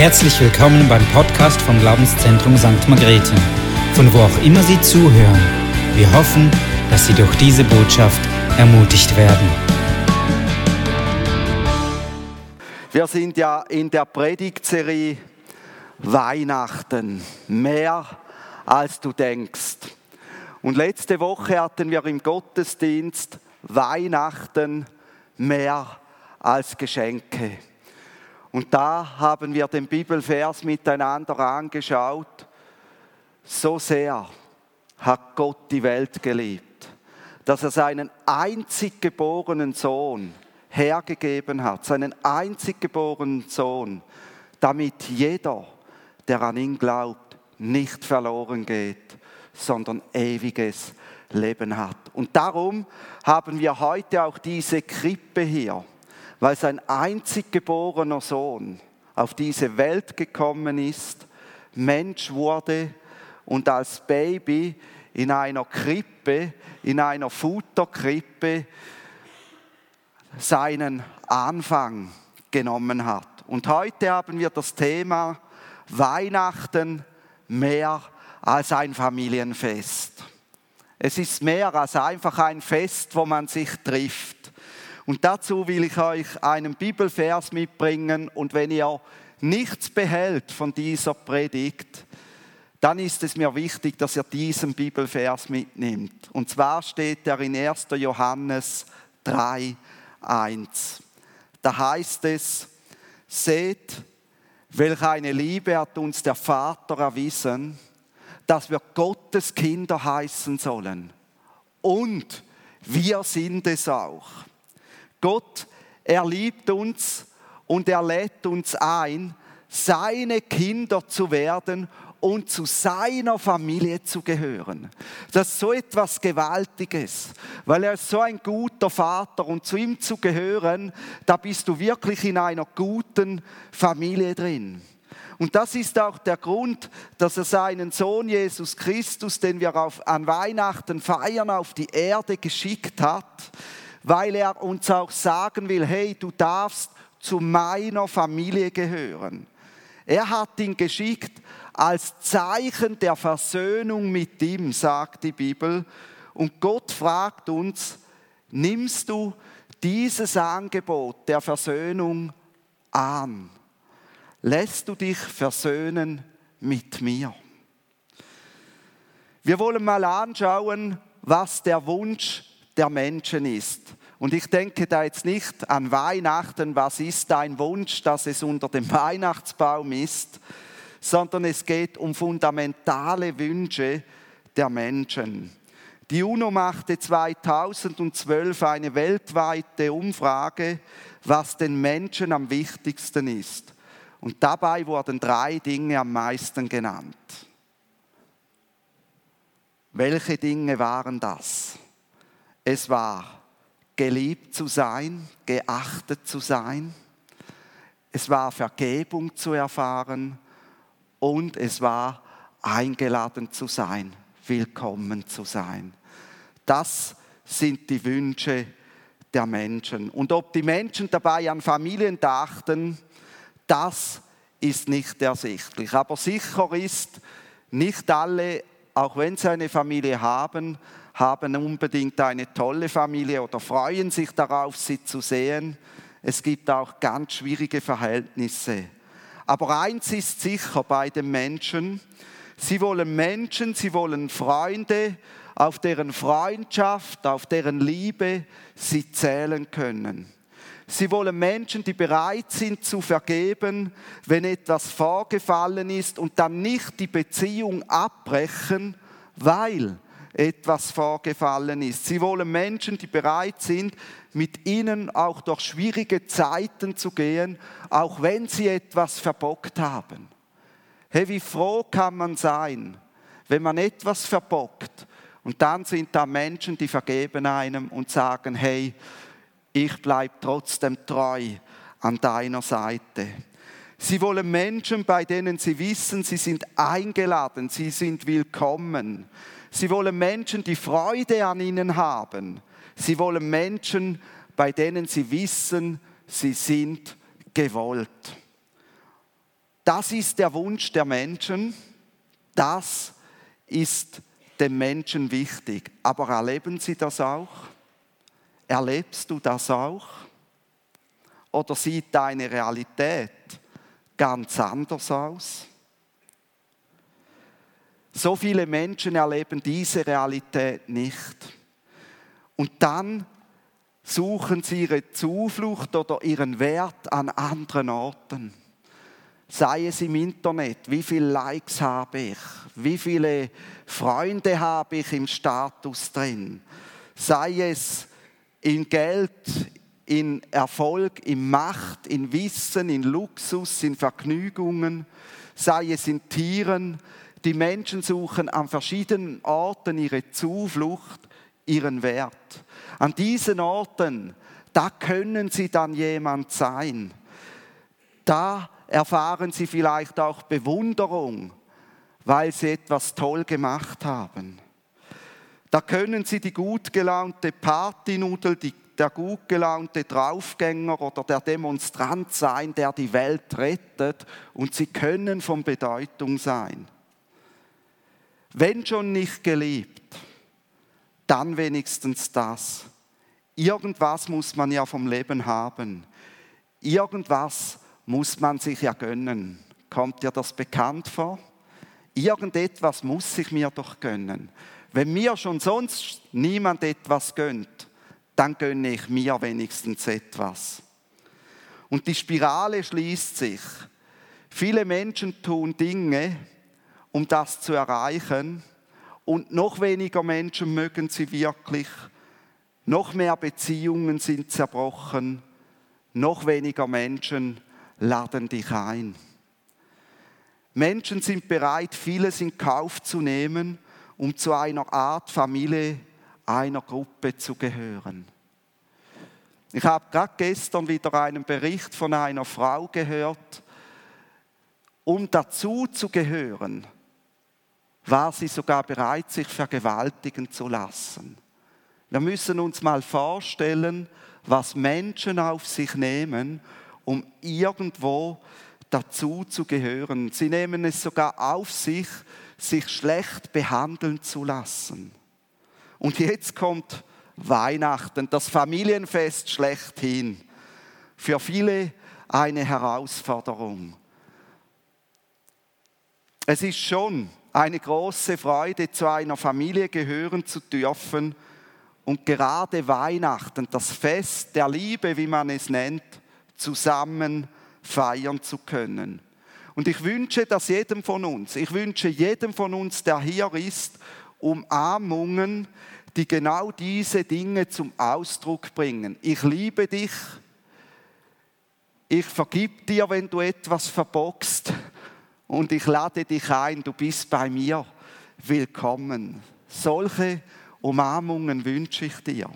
Herzlich willkommen beim Podcast vom Glaubenszentrum St. Margrethe, von wo auch immer Sie zuhören. Wir hoffen, dass Sie durch diese Botschaft ermutigt werden. Wir sind ja in der Predigtserie Weihnachten, mehr als du denkst. Und letzte Woche hatten wir im Gottesdienst Weihnachten mehr als Geschenke. Und da haben wir den Bibelvers miteinander angeschaut. So sehr hat Gott die Welt geliebt, dass er seinen einzig geborenen Sohn hergegeben hat, seinen einzig geborenen Sohn, damit jeder, der an ihn glaubt, nicht verloren geht, sondern ewiges Leben hat. Und darum haben wir heute auch diese Krippe hier weil sein einzig geborener Sohn auf diese Welt gekommen ist, Mensch wurde und als Baby in einer Krippe, in einer Futterkrippe seinen Anfang genommen hat. Und heute haben wir das Thema Weihnachten mehr als ein Familienfest. Es ist mehr als einfach ein Fest, wo man sich trifft. Und dazu will ich euch einen Bibelvers mitbringen und wenn ihr nichts behält von dieser Predigt, dann ist es mir wichtig, dass ihr diesen Bibelvers mitnimmt. Und zwar steht er in 1. Johannes 3, 1. Da heißt es, seht, welch eine Liebe hat uns der Vater erwiesen, dass wir Gottes Kinder heißen sollen. Und wir sind es auch. Gott, er liebt uns und er lädt uns ein, seine Kinder zu werden und zu seiner Familie zu gehören. Das ist so etwas Gewaltiges, weil er ist so ein guter Vater und zu ihm zu gehören, da bist du wirklich in einer guten Familie drin. Und das ist auch der Grund, dass er seinen Sohn Jesus Christus, den wir auf, an Weihnachten feiern, auf die Erde geschickt hat, weil er uns auch sagen will, hey, du darfst zu meiner Familie gehören. Er hat ihn geschickt als Zeichen der Versöhnung mit ihm, sagt die Bibel. Und Gott fragt uns, nimmst du dieses Angebot der Versöhnung an? Lässt du dich versöhnen mit mir? Wir wollen mal anschauen, was der Wunsch der Menschen ist. Und ich denke da jetzt nicht an Weihnachten, was ist dein Wunsch, dass es unter dem Weihnachtsbaum ist, sondern es geht um fundamentale Wünsche der Menschen. Die UNO machte 2012 eine weltweite Umfrage, was den Menschen am wichtigsten ist. Und dabei wurden drei Dinge am meisten genannt. Welche Dinge waren das? Es war geliebt zu sein, geachtet zu sein. Es war Vergebung zu erfahren und es war eingeladen zu sein, willkommen zu sein. Das sind die Wünsche der Menschen. Und ob die Menschen dabei an Familien dachten, das ist nicht ersichtlich. Aber sicher ist, nicht alle, auch wenn sie eine Familie haben, haben unbedingt eine tolle Familie oder freuen sich darauf, sie zu sehen. Es gibt auch ganz schwierige Verhältnisse. Aber eins ist sicher bei den Menschen, sie wollen Menschen, sie wollen Freunde, auf deren Freundschaft, auf deren Liebe sie zählen können. Sie wollen Menschen, die bereit sind zu vergeben, wenn etwas vorgefallen ist und dann nicht die Beziehung abbrechen, weil etwas vorgefallen ist. Sie wollen Menschen, die bereit sind, mit ihnen auch durch schwierige Zeiten zu gehen, auch wenn sie etwas verbockt haben. Hey, wie froh kann man sein, wenn man etwas verbockt und dann sind da Menschen, die vergeben einem und sagen, hey, ich bleibe trotzdem treu an deiner Seite. Sie wollen Menschen, bei denen sie wissen, sie sind eingeladen, sie sind willkommen. Sie wollen Menschen, die Freude an ihnen haben. Sie wollen Menschen, bei denen sie wissen, sie sind gewollt. Das ist der Wunsch der Menschen. Das ist dem Menschen wichtig. Aber erleben sie das auch? Erlebst du das auch? Oder sieht deine Realität ganz anders aus? So viele Menschen erleben diese Realität nicht. Und dann suchen sie ihre Zuflucht oder ihren Wert an anderen Orten. Sei es im Internet, wie viele Likes habe ich, wie viele Freunde habe ich im Status drin, sei es in Geld, in Erfolg, in Macht, in Wissen, in Luxus, in Vergnügungen, sei es in Tieren. Die Menschen suchen an verschiedenen Orten ihre Zuflucht, ihren Wert. An diesen Orten, da können sie dann jemand sein. Da erfahren sie vielleicht auch Bewunderung, weil sie etwas toll gemacht haben. Da können sie die gut gelaunte Partynudel, die, der gut gelaunte Draufgänger oder der Demonstrant sein, der die Welt rettet und sie können von Bedeutung sein. Wenn schon nicht geliebt, dann wenigstens das. Irgendwas muss man ja vom Leben haben. Irgendwas muss man sich ja gönnen. Kommt dir das bekannt vor? Irgendetwas muss ich mir doch gönnen. Wenn mir schon sonst niemand etwas gönnt, dann gönne ich mir wenigstens etwas. Und die Spirale schließt sich. Viele Menschen tun Dinge, um das zu erreichen, und noch weniger Menschen mögen sie wirklich. Noch mehr Beziehungen sind zerbrochen. Noch weniger Menschen laden dich ein. Menschen sind bereit, vieles in Kauf zu nehmen, um zu einer Art Familie, einer Gruppe zu gehören. Ich habe gerade gestern wieder einen Bericht von einer Frau gehört. Um dazu zu gehören, war sie sogar bereit, sich vergewaltigen zu lassen. Wir müssen uns mal vorstellen, was Menschen auf sich nehmen, um irgendwo dazu zu gehören. Sie nehmen es sogar auf sich, sich schlecht behandeln zu lassen. Und jetzt kommt Weihnachten, das Familienfest schlechthin. Für viele eine Herausforderung. Es ist schon eine große Freude, zu einer Familie gehören zu dürfen und gerade Weihnachten, das Fest der Liebe, wie man es nennt, zusammen feiern zu können. Und ich wünsche das jedem von uns, ich wünsche jedem von uns, der hier ist, Umarmungen, die genau diese Dinge zum Ausdruck bringen. Ich liebe dich, ich vergib dir, wenn du etwas verbockst und ich lade dich ein, du bist bei mir willkommen. Solche Umarmungen wünsche ich dir.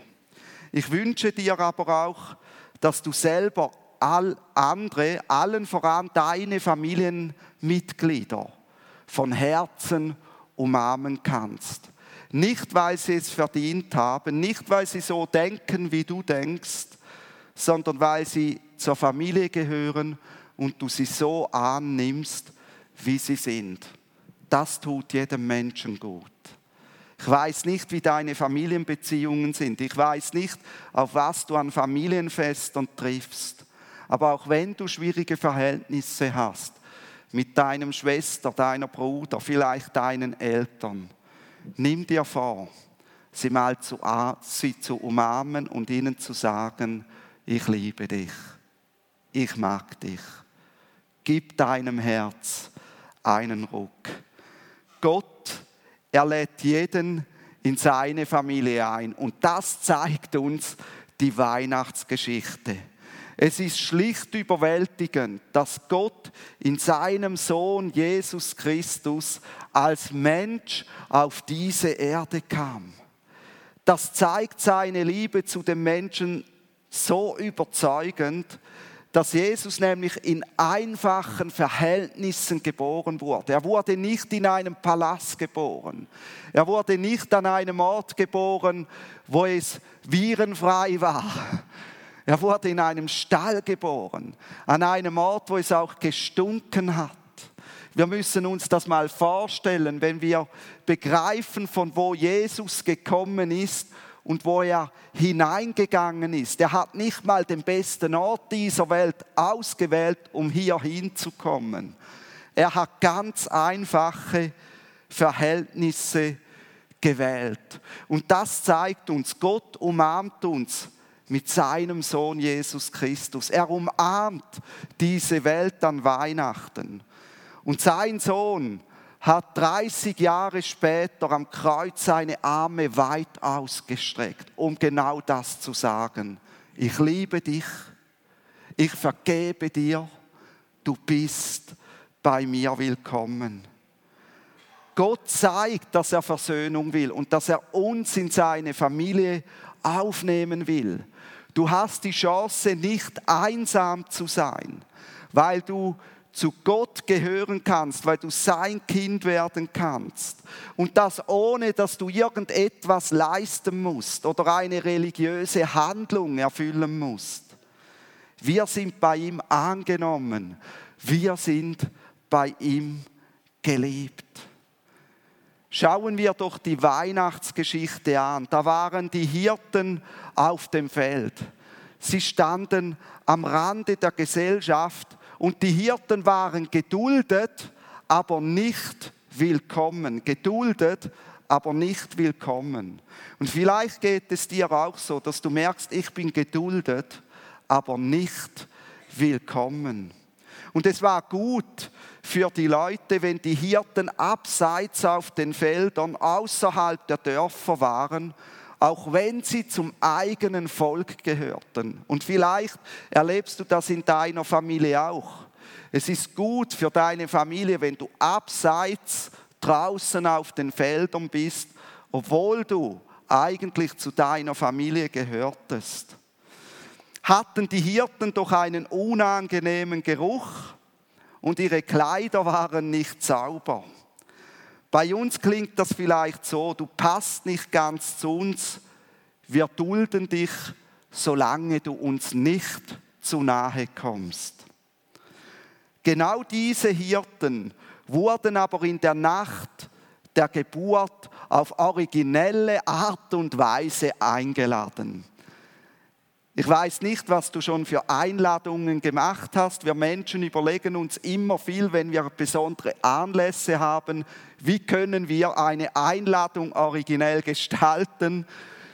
Ich wünsche dir aber auch, dass du selber all andere, allen voran deine Familienmitglieder von Herzen umarmen kannst. Nicht, weil sie es verdient haben, nicht, weil sie so denken, wie du denkst, sondern weil sie zur Familie gehören und du sie so annimmst, wie sie sind. Das tut jedem Menschen gut. Ich weiß nicht, wie deine Familienbeziehungen sind. Ich weiß nicht, auf was du an Familienfesten triffst. Aber auch wenn du schwierige Verhältnisse hast mit deinem Schwester, deiner Bruder, vielleicht deinen Eltern, nimm dir vor, sie mal zu, sie zu umarmen und ihnen zu sagen, ich liebe dich, ich mag dich. Gib deinem Herz einen Ruck. Gott, er lädt jeden in seine Familie ein. Und das zeigt uns die Weihnachtsgeschichte. Es ist schlicht überwältigend, dass Gott in seinem Sohn Jesus Christus als Mensch auf diese Erde kam. Das zeigt seine Liebe zu den Menschen so überzeugend, dass Jesus nämlich in einfachen Verhältnissen geboren wurde. Er wurde nicht in einem Palast geboren. Er wurde nicht an einem Ort geboren, wo es virenfrei war. Er wurde in einem Stall geboren, an einem Ort, wo es auch gestunken hat. Wir müssen uns das mal vorstellen, wenn wir begreifen, von wo Jesus gekommen ist und wo er hineingegangen ist. Er hat nicht mal den besten Ort dieser Welt ausgewählt, um hier hinzukommen. Er hat ganz einfache Verhältnisse gewählt. Und das zeigt uns, Gott umarmt uns mit seinem Sohn Jesus Christus. Er umarmt diese Welt an Weihnachten. Und sein Sohn hat 30 Jahre später am Kreuz seine Arme weit ausgestreckt, um genau das zu sagen. Ich liebe dich, ich vergebe dir, du bist bei mir willkommen. Gott zeigt, dass er Versöhnung will und dass er uns in seine Familie aufnehmen will. Du hast die Chance, nicht einsam zu sein, weil du zu Gott gehören kannst, weil du sein Kind werden kannst. Und das ohne, dass du irgendetwas leisten musst oder eine religiöse Handlung erfüllen musst. Wir sind bei ihm angenommen. Wir sind bei ihm geliebt. Schauen wir doch die Weihnachtsgeschichte an. Da waren die Hirten auf dem Feld. Sie standen am Rande der Gesellschaft und die Hirten waren geduldet, aber nicht willkommen. Geduldet, aber nicht willkommen. Und vielleicht geht es dir auch so, dass du merkst, ich bin geduldet, aber nicht willkommen. Und es war gut für die Leute, wenn die Hirten abseits auf den Feldern außerhalb der Dörfer waren auch wenn sie zum eigenen Volk gehörten. Und vielleicht erlebst du das in deiner Familie auch. Es ist gut für deine Familie, wenn du abseits draußen auf den Feldern bist, obwohl du eigentlich zu deiner Familie gehörtest. Hatten die Hirten doch einen unangenehmen Geruch und ihre Kleider waren nicht sauber. Bei uns klingt das vielleicht so, du passt nicht ganz zu uns, wir dulden dich, solange du uns nicht zu nahe kommst. Genau diese Hirten wurden aber in der Nacht der Geburt auf originelle Art und Weise eingeladen. Ich weiß nicht, was du schon für Einladungen gemacht hast. Wir Menschen überlegen uns immer viel, wenn wir besondere Anlässe haben, wie können wir eine Einladung originell gestalten.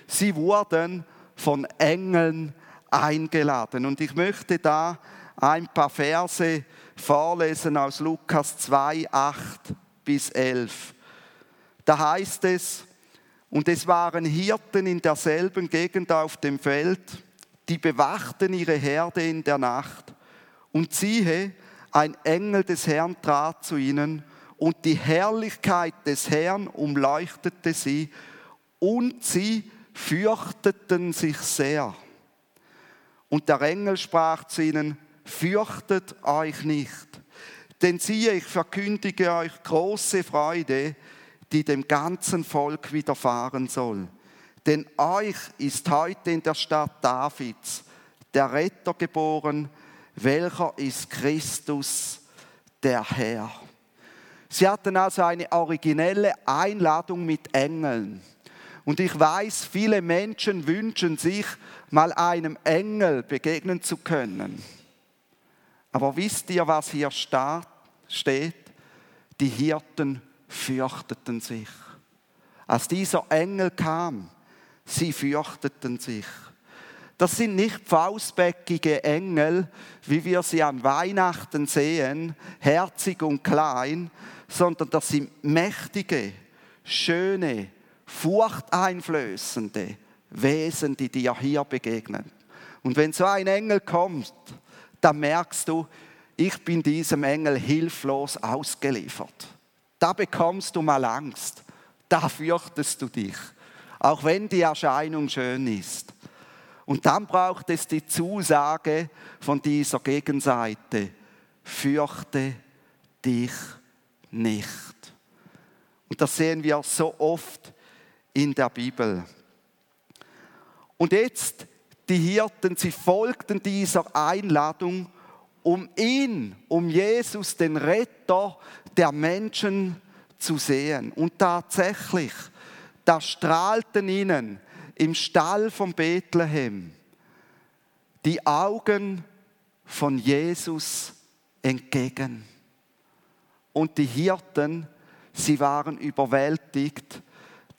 Sie wurden von Engeln eingeladen. Und ich möchte da ein paar Verse vorlesen aus Lukas 2, 8 bis 11. Da heißt es, und es waren Hirten in derselben Gegend auf dem Feld, die bewachten ihre Herde in der Nacht. Und siehe, ein Engel des Herrn trat zu ihnen, und die Herrlichkeit des Herrn umleuchtete sie, und sie fürchteten sich sehr. Und der Engel sprach zu ihnen, fürchtet euch nicht, denn siehe, ich verkündige euch große Freude, die dem ganzen Volk widerfahren soll denn euch ist heute in der Stadt Davids der Retter geboren, welcher ist Christus, der Herr. Sie hatten also eine originelle Einladung mit Engeln. Und ich weiß, viele Menschen wünschen sich, mal einem Engel begegnen zu können. Aber wisst ihr, was hier steht? Die Hirten fürchteten sich. Als dieser Engel kam, sie fürchteten sich. Das sind nicht faustbäckige Engel, wie wir sie an Weihnachten sehen, herzig und klein, sondern das sind mächtige, schöne, furchteinflößende Wesen, die dir hier begegnen. Und wenn so ein Engel kommt, dann merkst du, ich bin diesem Engel hilflos ausgeliefert. Da bekommst du mal Angst, da fürchtest du dich auch wenn die Erscheinung schön ist. Und dann braucht es die Zusage von dieser Gegenseite, fürchte dich nicht. Und das sehen wir so oft in der Bibel. Und jetzt die Hirten, sie folgten dieser Einladung um ihn, um Jesus, den Retter der Menschen zu sehen. Und tatsächlich, da strahlten ihnen im Stall von Bethlehem die Augen von Jesus entgegen. Und die Hirten, sie waren überwältigt,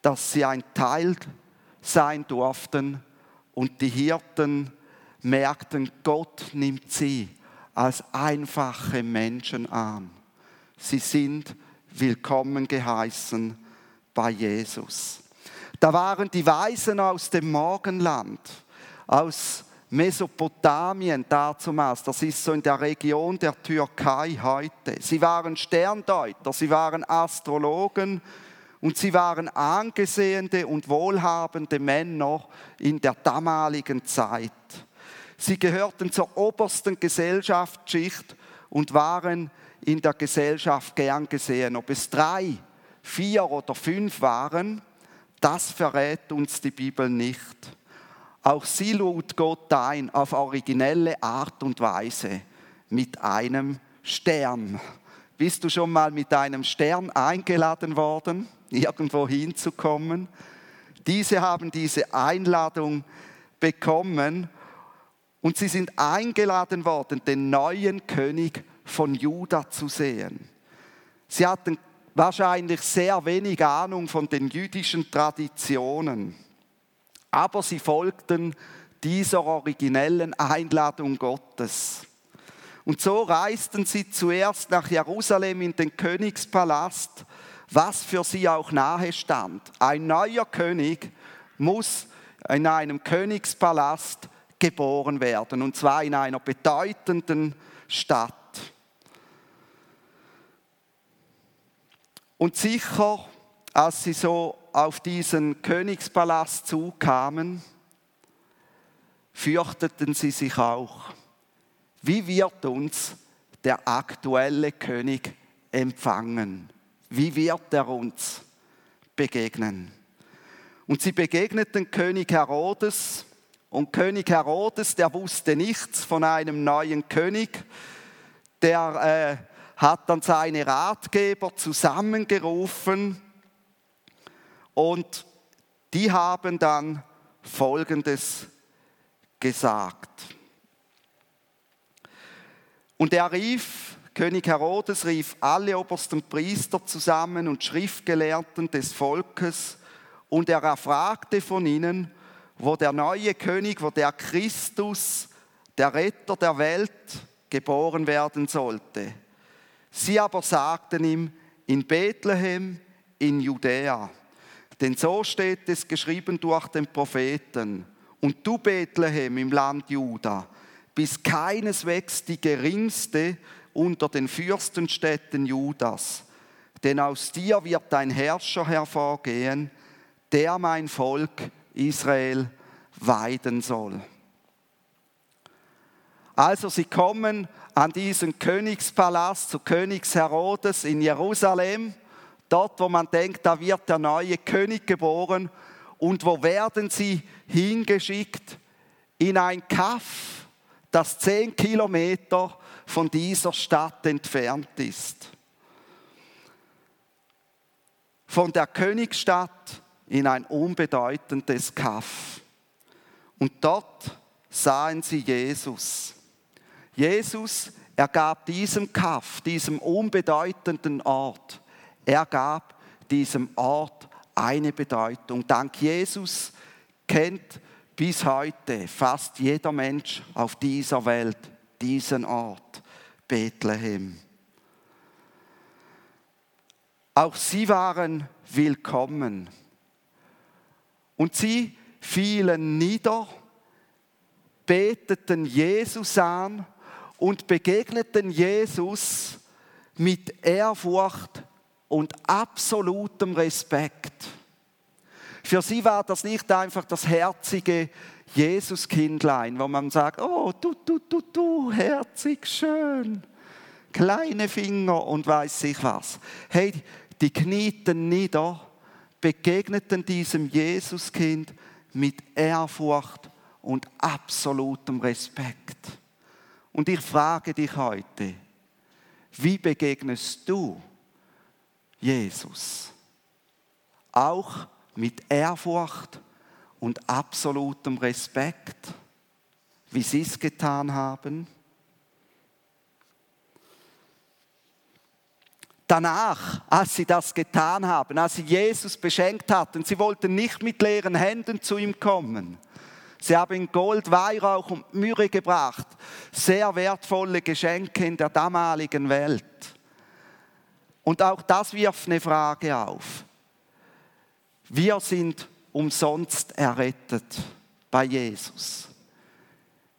dass sie ein Teil sein durften. Und die Hirten merkten, Gott nimmt sie als einfache Menschen an. Sie sind willkommen geheißen bei Jesus. Da waren die Weisen aus dem Morgenland, aus Mesopotamien dazumals, das ist so in der Region der Türkei heute. Sie waren Sterndeuter, sie waren Astrologen und sie waren angesehene und wohlhabende Männer in der damaligen Zeit. Sie gehörten zur obersten Gesellschaftsschicht und waren in der Gesellschaft gern gesehen. Ob es drei, vier oder fünf waren, das verrät uns die Bibel nicht. Auch sie lud Gott ein auf originelle Art und Weise mit einem Stern. Bist du schon mal mit einem Stern eingeladen worden, irgendwo hinzukommen? Diese haben diese Einladung bekommen und sie sind eingeladen worden, den neuen König von Juda zu sehen. Sie hatten wahrscheinlich sehr wenig Ahnung von den jüdischen Traditionen aber sie folgten dieser originellen Einladung Gottes. Und so reisten sie zuerst nach Jerusalem in den Königspalast, was für sie auch nahe stand. Ein neuer König muss in einem Königspalast geboren werden, und zwar in einer bedeutenden Stadt. Und sicher, als sie so auf diesen Königspalast zukamen, fürchteten sie sich auch. Wie wird uns der aktuelle König empfangen? Wie wird er uns begegnen? Und sie begegneten König Herodes und König Herodes, der wusste nichts von einem neuen König, der äh, hat dann seine Ratgeber zusammengerufen und die haben dann Folgendes gesagt. Und er rief, König Herodes rief alle obersten Priester zusammen und Schriftgelehrten des Volkes und er erfragte von ihnen, wo der neue König, wo der Christus, der Retter der Welt, geboren werden sollte. Sie aber sagten ihm, in Bethlehem, in Judäa. Denn so steht es geschrieben durch den Propheten. Und du, Bethlehem im Land Juda, bist keineswegs die geringste unter den Fürstenstädten Judas. Denn aus dir wird ein Herrscher hervorgehen, der mein Volk Israel weiden soll. Also sie kommen an diesen Königspalast zu Königs Herodes in Jerusalem Dort, wo man denkt, da wird der neue König geboren. Und wo werden sie hingeschickt? In ein Kaff, das zehn Kilometer von dieser Stadt entfernt ist. Von der Königsstadt in ein unbedeutendes Kaff. Und dort sahen sie Jesus. Jesus, er gab diesem Kaff, diesem unbedeutenden Ort, er gab diesem Ort eine Bedeutung. Dank Jesus kennt bis heute fast jeder Mensch auf dieser Welt diesen Ort, Bethlehem. Auch sie waren willkommen. Und sie fielen nieder, beteten Jesus an und begegneten Jesus mit Ehrfurcht und absolutem Respekt. Für sie war das nicht einfach das herzige Jesuskindlein, wo man sagt, oh, du, du, du, du, herzig, schön, kleine Finger und weiß ich was. Hey, die knieten nieder, begegneten diesem Jesuskind mit Ehrfurcht und absolutem Respekt. Und ich frage dich heute, wie begegnest du Jesus? Auch mit Ehrfurcht und absolutem Respekt, wie sie es getan haben? Danach, als sie das getan haben, als sie Jesus beschenkt hatten, sie wollten nicht mit leeren Händen zu ihm kommen. Sie haben Gold, Weihrauch und Myrrhe gebracht, sehr wertvolle Geschenke in der damaligen Welt. Und auch das wirft eine Frage auf. Wir sind umsonst errettet bei Jesus.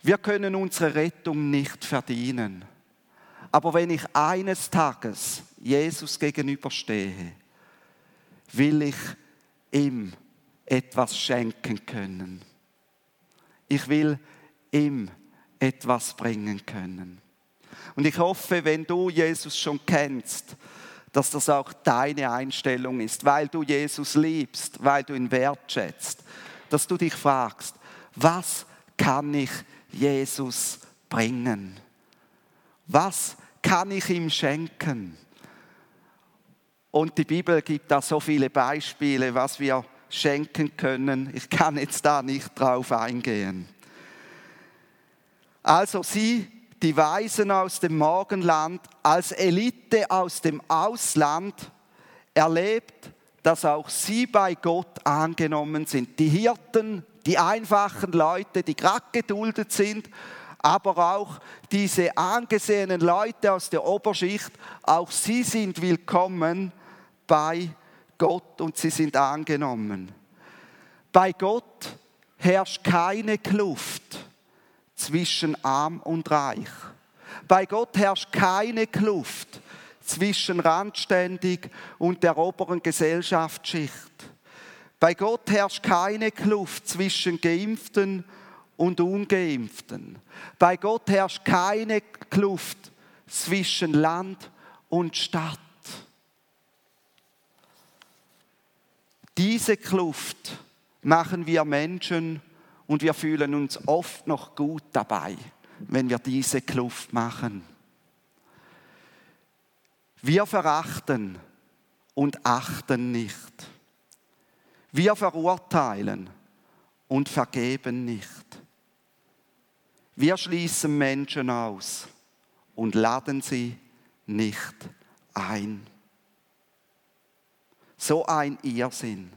Wir können unsere Rettung nicht verdienen. Aber wenn ich eines Tages Jesus gegenüberstehe, will ich ihm etwas schenken können. Ich will ihm etwas bringen können. Und ich hoffe, wenn du Jesus schon kennst, dass das auch deine Einstellung ist, weil du Jesus liebst, weil du ihn wertschätzt, dass du dich fragst, was kann ich Jesus bringen? Was kann ich ihm schenken? Und die Bibel gibt da so viele Beispiele, was wir schenken können. Ich kann jetzt da nicht drauf eingehen. Also sie, die Weisen aus dem Morgenland, als Elite aus dem Ausland, erlebt, dass auch sie bei Gott angenommen sind. Die Hirten, die einfachen Leute, die gerade geduldet sind aber auch diese angesehenen Leute aus der Oberschicht, auch sie sind willkommen bei Gott und sie sind angenommen. Bei Gott herrscht keine Kluft zwischen arm und reich. Bei Gott herrscht keine Kluft zwischen randständig und der oberen Gesellschaftsschicht. Bei Gott herrscht keine Kluft zwischen Geimpften und Ungeimpften. Bei Gott herrscht keine Kluft zwischen Land und Stadt. Diese Kluft machen wir Menschen und wir fühlen uns oft noch gut dabei, wenn wir diese Kluft machen. Wir verachten und achten nicht. Wir verurteilen und vergeben nicht. Wir schließen Menschen aus und laden sie nicht ein. So ein Irrsinn.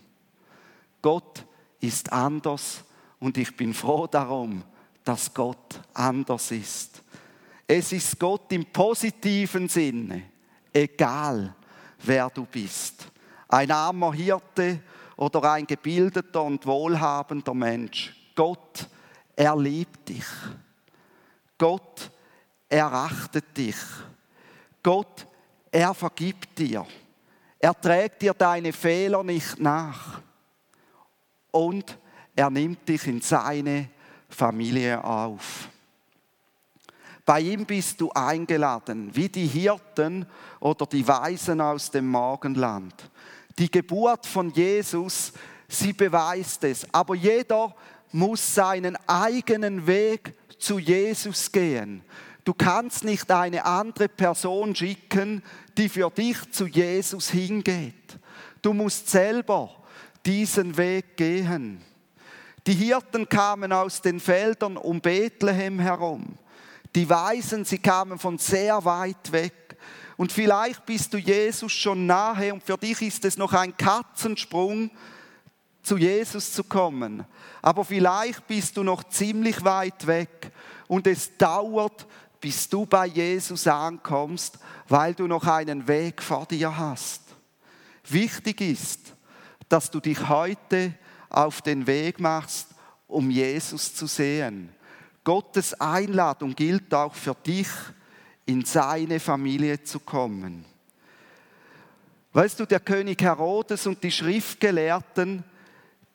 Gott ist anders und ich bin froh darum, dass Gott anders ist. Es ist Gott im positiven Sinne, egal wer du bist. Ein armer Hirte oder ein gebildeter und wohlhabender Mensch. Gott, er liebt dich. Gott erachtet dich. Gott, er vergibt dir. Er trägt dir deine Fehler nicht nach. Und er nimmt dich in seine Familie auf. Bei ihm bist du eingeladen, wie die Hirten oder die Weisen aus dem Morgenland. Die Geburt von Jesus, sie beweist es. Aber jeder muss seinen eigenen Weg zu Jesus gehen. Du kannst nicht eine andere Person schicken, die für dich zu Jesus hingeht. Du musst selber diesen Weg gehen. Die Hirten kamen aus den Feldern um Bethlehem herum. Die Weisen, sie kamen von sehr weit weg. Und vielleicht bist du Jesus schon nahe und für dich ist es noch ein Katzensprung, zu Jesus zu kommen. Aber vielleicht bist du noch ziemlich weit weg und es dauert, bis du bei Jesus ankommst, weil du noch einen Weg vor dir hast. Wichtig ist, dass du dich heute auf den Weg machst, um Jesus zu sehen. Gottes Einladung gilt auch für dich, in seine Familie zu kommen. Weißt du, der König Herodes und die Schriftgelehrten,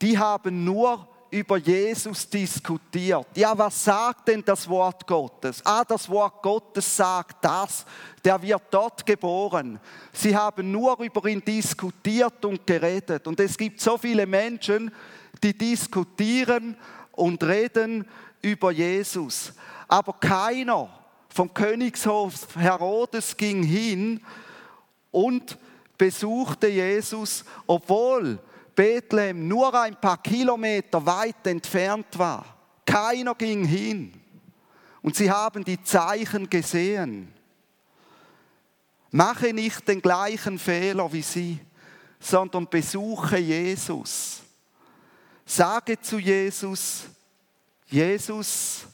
die haben nur über Jesus diskutiert. Ja, was sagt denn das Wort Gottes? Ah, das Wort Gottes sagt das, der wird dort geboren. Sie haben nur über ihn diskutiert und geredet. Und es gibt so viele Menschen, die diskutieren und reden über Jesus. Aber keiner vom Königshof Herodes ging hin und besuchte Jesus, obwohl Bethlehem nur ein paar Kilometer weit entfernt war. Keiner ging hin. Und sie haben die Zeichen gesehen. Mache nicht den gleichen Fehler wie sie, sondern besuche Jesus. Sage zu Jesus, Jesus,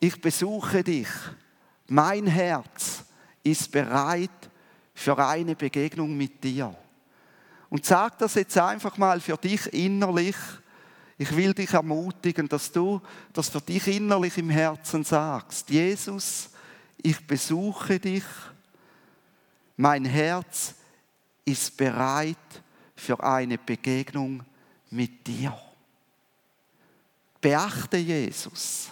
ich besuche dich. Mein Herz ist bereit für eine Begegnung mit dir. Und sag das jetzt einfach mal für dich innerlich. Ich will dich ermutigen, dass du das für dich innerlich im Herzen sagst. Jesus, ich besuche dich. Mein Herz ist bereit für eine Begegnung mit dir. Beachte Jesus.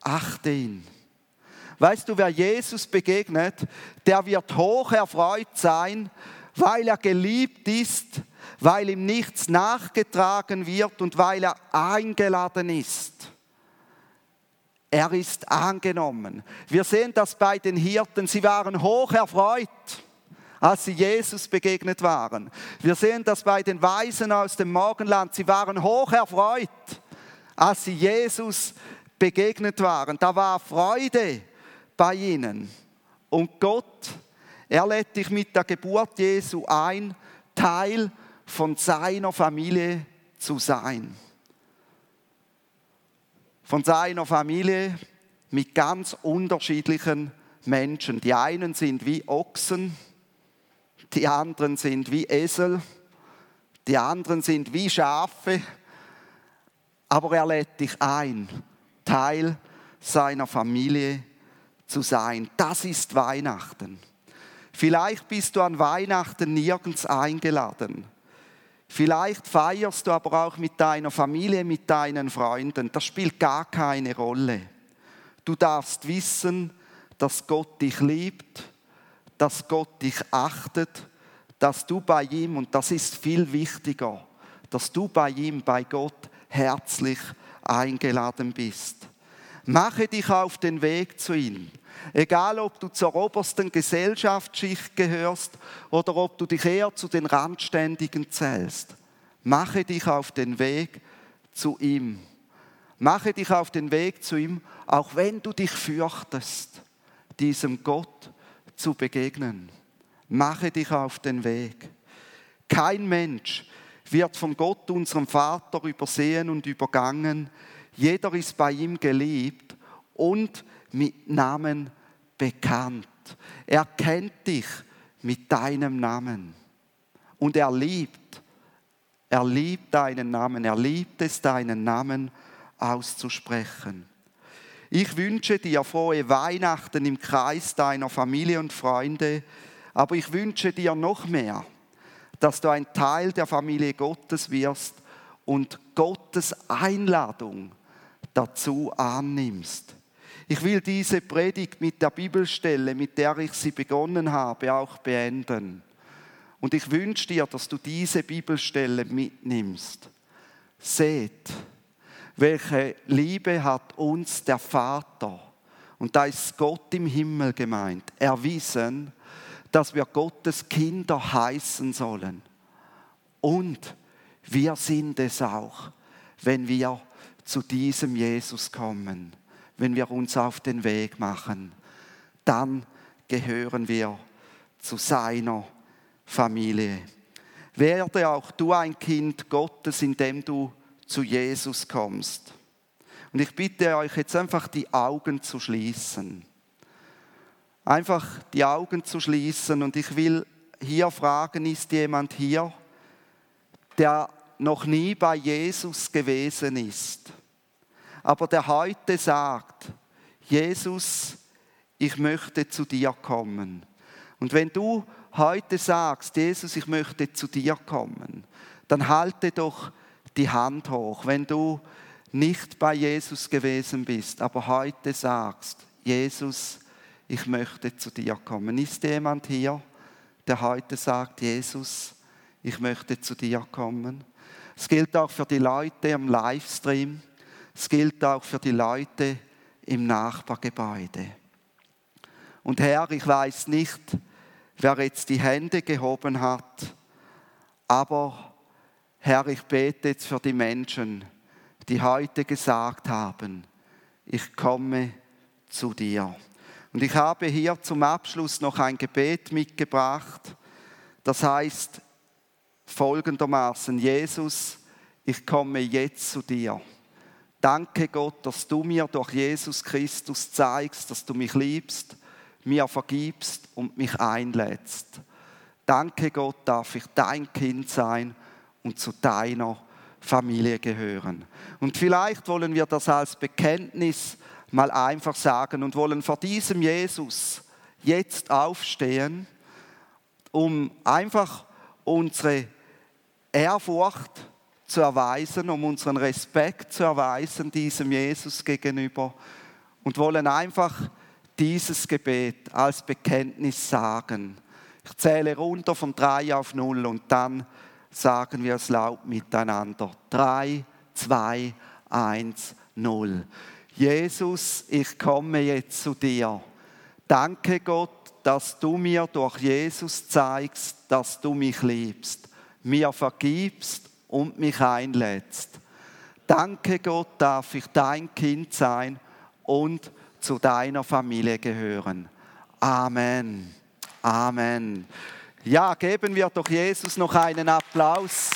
Achte ihn. Weißt du, wer Jesus begegnet, der wird hoch erfreut sein, weil er geliebt ist, weil ihm nichts nachgetragen wird und weil er eingeladen ist. Er ist angenommen. Wir sehen das bei den Hirten. Sie waren hoch erfreut, als sie Jesus begegnet waren. Wir sehen das bei den Weisen aus dem Morgenland. Sie waren hoch erfreut, als sie Jesus begegnet waren. Da war Freude bei ihnen. Und Gott, er lädt dich mit der Geburt Jesu ein, Teil von seiner Familie zu sein. Von seiner Familie mit ganz unterschiedlichen Menschen. Die einen sind wie Ochsen, die anderen sind wie Esel, die anderen sind wie Schafe, aber er lädt dich ein, Teil seiner Familie zu sein. Das ist Weihnachten. Vielleicht bist du an Weihnachten nirgends eingeladen. Vielleicht feierst du aber auch mit deiner Familie, mit deinen Freunden. Das spielt gar keine Rolle. Du darfst wissen, dass Gott dich liebt, dass Gott dich achtet, dass du bei ihm, und das ist viel wichtiger, dass du bei ihm, bei Gott herzlich eingeladen bist. Mache dich auf den Weg zu ihm. Egal, ob du zur obersten Gesellschaftsschicht gehörst oder ob du dich eher zu den Randständigen zählst. Mache dich auf den Weg zu ihm. Mache dich auf den Weg zu ihm, auch wenn du dich fürchtest, diesem Gott zu begegnen. Mache dich auf den Weg. Kein Mensch wird von Gott, unserem Vater, übersehen und übergangen. Jeder ist bei ihm geliebt und mit Namen bekannt. Er kennt dich mit deinem Namen. Und er liebt, er liebt deinen Namen, er liebt es, deinen Namen auszusprechen. Ich wünsche dir frohe Weihnachten im Kreis deiner Familie und Freunde, aber ich wünsche dir noch mehr, dass du ein Teil der Familie Gottes wirst und Gottes Einladung dazu annimmst. Ich will diese Predigt mit der Bibelstelle, mit der ich sie begonnen habe, auch beenden. Und ich wünsche dir, dass du diese Bibelstelle mitnimmst. Seht, welche Liebe hat uns der Vater, und da ist Gott im Himmel gemeint, erwiesen, dass wir Gottes Kinder heißen sollen. Und wir sind es auch, wenn wir zu diesem Jesus kommen wenn wir uns auf den Weg machen, dann gehören wir zu seiner Familie. Werde auch du ein Kind Gottes, indem du zu Jesus kommst. Und ich bitte euch jetzt einfach die Augen zu schließen. Einfach die Augen zu schließen und ich will hier fragen, ist jemand hier, der noch nie bei Jesus gewesen ist? Aber der heute sagt, Jesus, ich möchte zu dir kommen. Und wenn du heute sagst, Jesus, ich möchte zu dir kommen, dann halte doch die Hand hoch. Wenn du nicht bei Jesus gewesen bist, aber heute sagst, Jesus, ich möchte zu dir kommen. Ist jemand hier, der heute sagt, Jesus, ich möchte zu dir kommen? Es gilt auch für die Leute am Livestream. Es gilt auch für die Leute im Nachbargebäude. Und Herr, ich weiß nicht, wer jetzt die Hände gehoben hat, aber Herr, ich bete jetzt für die Menschen, die heute gesagt haben, ich komme zu dir. Und ich habe hier zum Abschluss noch ein Gebet mitgebracht. Das heißt folgendermaßen, Jesus, ich komme jetzt zu dir. Danke Gott, dass du mir durch Jesus Christus zeigst, dass du mich liebst, mir vergibst und mich einlädst. Danke Gott, darf ich dein Kind sein und zu deiner Familie gehören. Und vielleicht wollen wir das als Bekenntnis mal einfach sagen und wollen vor diesem Jesus jetzt aufstehen, um einfach unsere Ehrfurcht zu erweisen, um unseren Respekt zu erweisen diesem Jesus gegenüber und wollen einfach dieses Gebet als Bekenntnis sagen. Ich zähle runter von drei auf null und dann sagen wir es laut miteinander. Drei, zwei, eins, null. Jesus, ich komme jetzt zu dir. Danke Gott, dass du mir durch Jesus zeigst, dass du mich liebst, mir vergibst und mich einlädst. Danke Gott, darf ich dein Kind sein und zu deiner Familie gehören. Amen. Amen. Ja, geben wir doch Jesus noch einen Applaus.